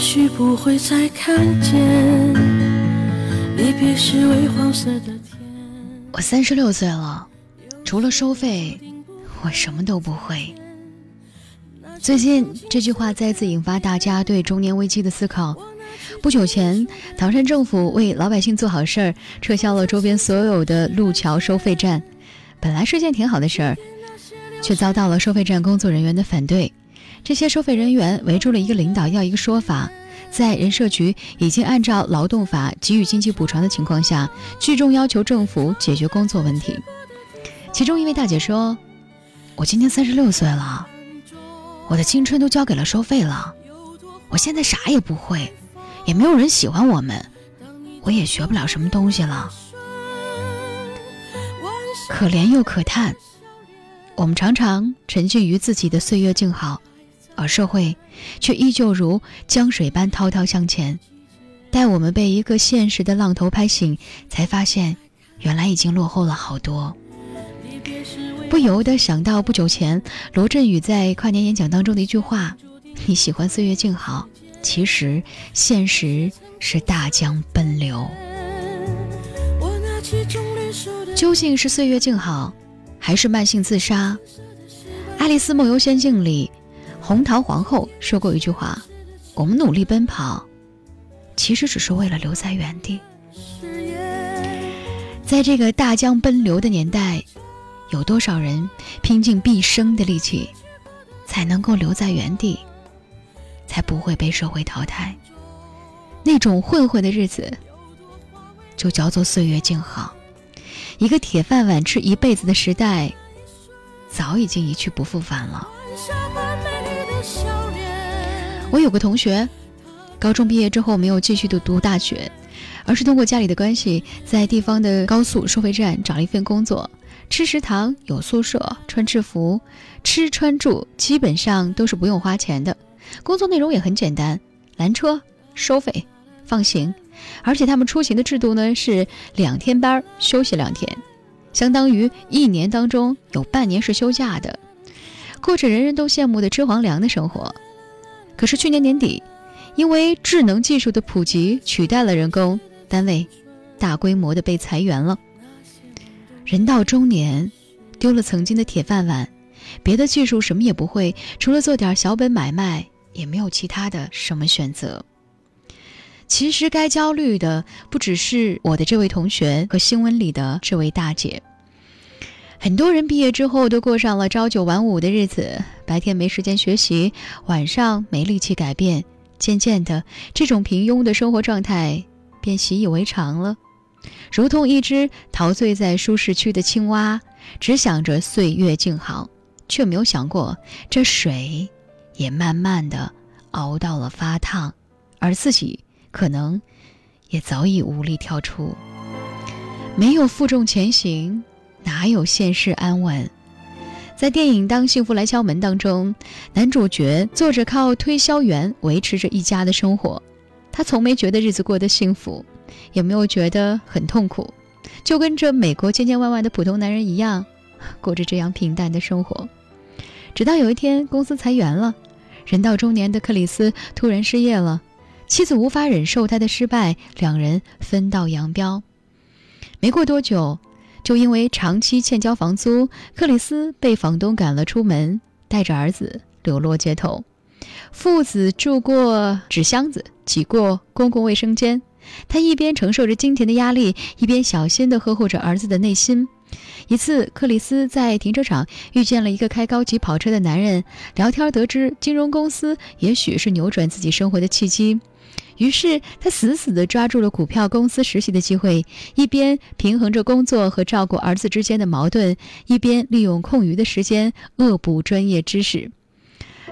许不会再看见离别时微黄色的天。我三十六岁了，除了收费，我什么都不会。最近这句话再次引发大家对中年危机的思考。不久前，唐山政府为老百姓做好事儿，撤销了周边所有的路桥收费站。本来是件挺好的事儿，却遭到了收费站工作人员的反对。这些收费人员围住了一个领导，要一个说法。在人社局已经按照劳动法给予经济补偿的情况下，聚众要求政府解决工作问题。其中一位大姐说：“我今年三十六岁了，我的青春都交给了收费了，我现在啥也不会。”也没有人喜欢我们，我也学不了什么东西了，可怜又可叹。我们常常沉浸于自己的岁月静好，而社会却依旧如江水般滔滔向前。待我们被一个现实的浪头拍醒，才发现原来已经落后了好多。不由得想到不久前罗振宇在跨年演讲当中的一句话：“你喜欢岁月静好。”其实，现实是大江奔流。究竟是岁月静好，还是慢性自杀？《爱丽丝梦游仙境》里，红桃皇后说过一句话：“我们努力奔跑，其实只是为了留在原地。”在这个大江奔流的年代，有多少人拼尽毕生的力气，才能够留在原地？才不会被社会淘汰。那种混混的日子，就叫做岁月静好。一个铁饭碗吃一辈子的时代，早已经一去不复返了。我有个同学，高中毕业之后没有继续的读大学，而是通过家里的关系，在地方的高速收费站找了一份工作。吃食堂有宿舍，穿制服，吃穿住基本上都是不用花钱的。工作内容也很简单，拦车收费，放行，而且他们出行的制度呢是两天班休息两天，相当于一年当中有半年是休假的，过着人人都羡慕的吃皇粮的生活。可是去年年底，因为智能技术的普及取代了人工，单位大规模的被裁员了。人到中年，丢了曾经的铁饭碗，别的技术什么也不会，除了做点小本买卖。也没有其他的什么选择。其实该焦虑的不只是我的这位同学和新闻里的这位大姐。很多人毕业之后都过上了朝九晚五的日子，白天没时间学习，晚上没力气改变。渐渐的，这种平庸的生活状态便习以为常了，如同一只陶醉在舒适区的青蛙，只想着岁月静好，却没有想过这水。也慢慢的熬到了发烫，而自己可能也早已无力跳出。没有负重前行，哪有现世安稳？在电影《当幸福来敲门》当中，男主角做着靠推销员维持着一家的生活，他从没觉得日子过得幸福，也没有觉得很痛苦，就跟这美国千千万万的普通男人一样，过着这样平淡的生活。直到有一天，公司裁员了。人到中年的克里斯突然失业了，妻子无法忍受他的失败，两人分道扬镳。没过多久，就因为长期欠交房租，克里斯被房东赶了出门，带着儿子流落街头。父子住过纸箱子，挤过公共卫生间。他一边承受着金钱的压力，一边小心地呵护着儿子的内心。一次，克里斯在停车场遇见了一个开高级跑车的男人，聊天得知金融公司也许是扭转自己生活的契机，于是他死死地抓住了股票公司实习的机会，一边平衡着工作和照顾儿子之间的矛盾，一边利用空余的时间恶补专业知识。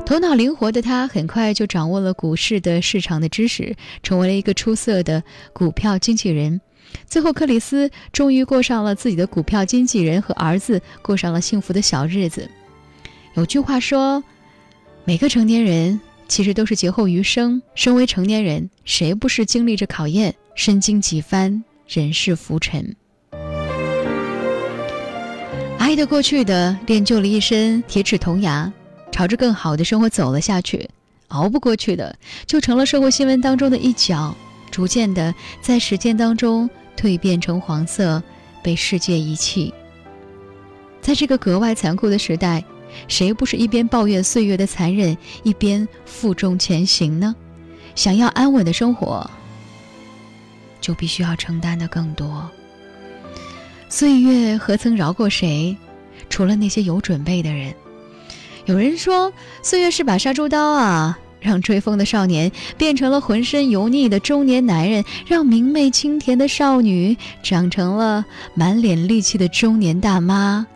头脑灵活的他很快就掌握了股市的市场的知识，成为了一个出色的股票经纪人。最后，克里斯终于过上了自己的股票经纪人和儿子过上了幸福的小日子。有句话说：“每个成年人其实都是劫后余生。身为成年人，谁不是经历着考验，身经几番人世浮沉？”爱的过去的练就了一身铁齿铜牙，朝着更好的生活走了下去。熬不过去的，就成了社会新闻当中的一角，逐渐的在时间当中蜕变成黄色，被世界遗弃。在这个格外残酷的时代，谁不是一边抱怨岁月的残忍，一边负重前行呢？想要安稳的生活，就必须要承担的更多。岁月何曾饶过谁？除了那些有准备的人。有人说，岁月是把杀猪刀啊，让追风的少年变成了浑身油腻的中年男人，让明媚清甜的少女长成了满脸戾气的中年大妈。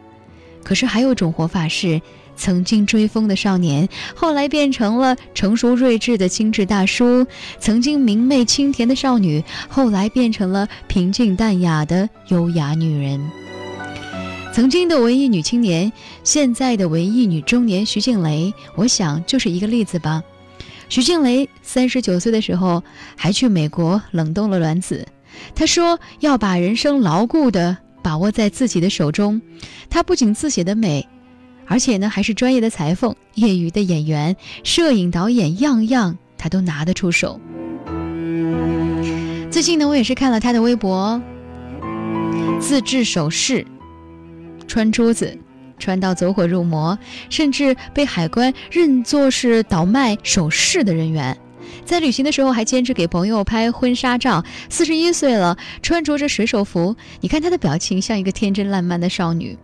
可是还有种活法是，曾经追风的少年，后来变成了成熟睿智的精致大叔；曾经明媚清甜的少女，后来变成了平静淡雅的优雅女人。曾经的文艺女青年，现在的文艺女中年徐静蕾，我想就是一个例子吧。徐静蕾三十九岁的时候，还去美国冷冻了卵子。她说要把人生牢固的把握在自己的手中。她不仅字写的美，而且呢还是专业的裁缝、业余的演员、摄影导演，样样她都拿得出手。最近呢，我也是看了她的微博，自制首饰。穿珠子，穿到走火入魔，甚至被海关认作是倒卖首饰的人员。在旅行的时候还坚持给朋友拍婚纱照。四十一岁了，穿着着水手服，你看她的表情像一个天真烂漫的少女。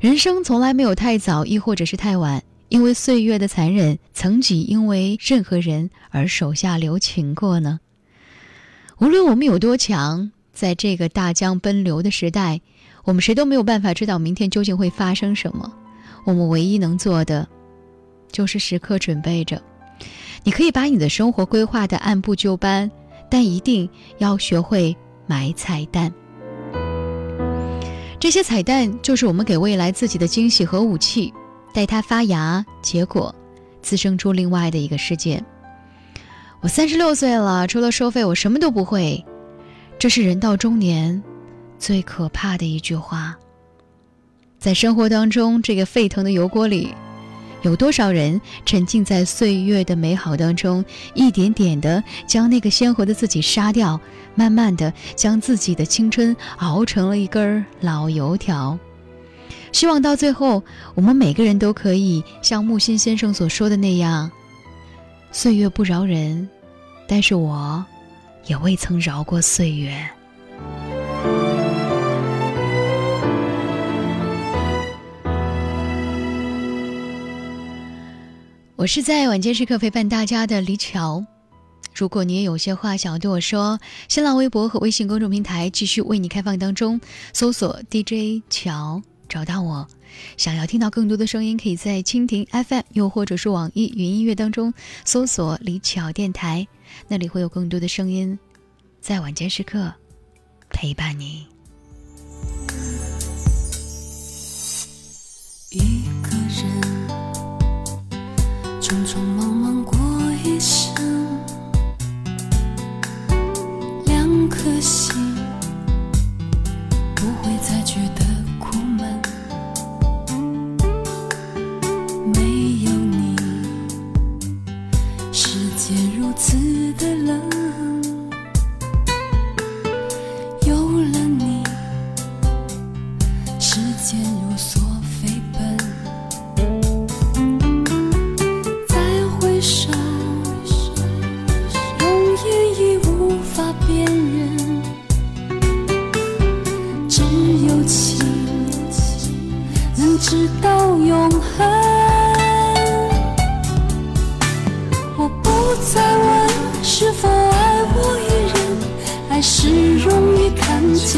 人生从来没有太早，亦或者是太晚，因为岁月的残忍，曾几因为任何人而手下留情过呢？无论我们有多强，在这个大江奔流的时代。我们谁都没有办法知道明天究竟会发生什么，我们唯一能做的，就是时刻准备着。你可以把你的生活规划的按部就班，但一定要学会买彩蛋。这些彩蛋就是我们给未来自己的惊喜和武器，待它发芽结果，滋生出另外的一个世界。我三十六岁了，除了收费，我什么都不会。这是人到中年。最可怕的一句话，在生活当中，这个沸腾的油锅里，有多少人沉浸在岁月的美好当中，一点点的将那个鲜活的自己杀掉，慢慢的将自己的青春熬成了一根老油条。希望到最后，我们每个人都可以像木心先生所说的那样：岁月不饶人，但是我也未曾饶过岁月。我是在晚间时刻陪伴大家的李巧。如果你也有些话想要对我说，新浪微博和微信公众平台继续为你开放当中，搜索 DJ 乔找到我。想要听到更多的声音，可以在蜻蜓 FM 又或者是网易云音乐当中搜索李巧电台，那里会有更多的声音在晚间时刻陪伴你。一个人。匆匆忙忙过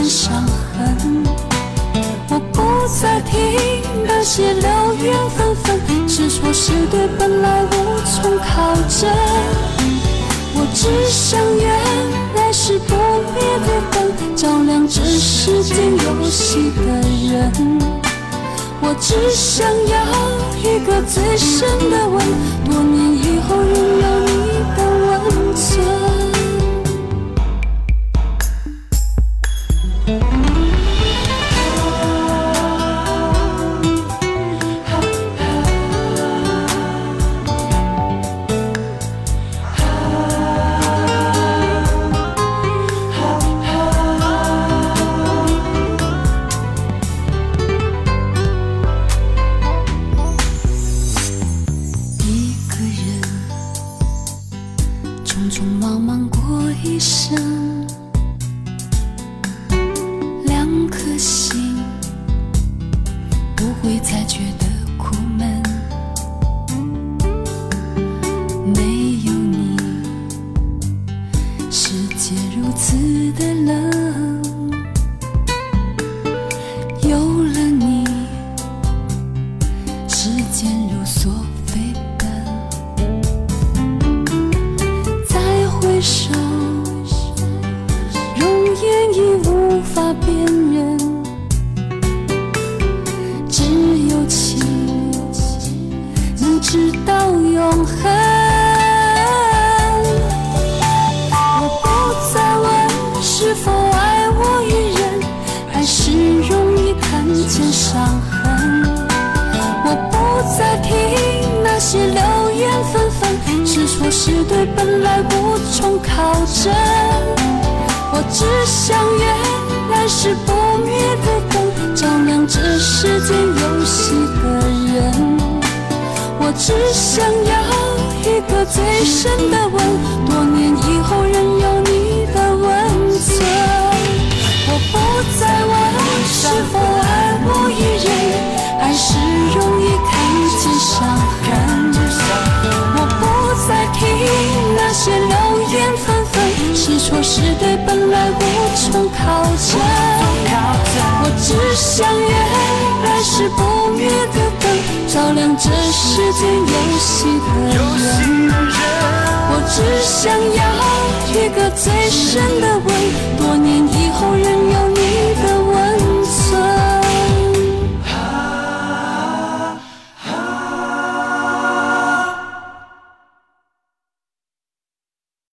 伤痕我不再听那些流言纷纷是错是对本来无从考证我只想愿来世不灭的灯照亮这世间游戏的人。我只想要一个最深的吻多年以后拥有你才觉得爱本来无从考证。我只想原来世不灭的灯，照亮这世间游戏的人。我只想要一个最深的吻，对本来无从靠证。我只想也来世不灭的灯，照亮这世间游戏的人。我只想要一个最深的吻。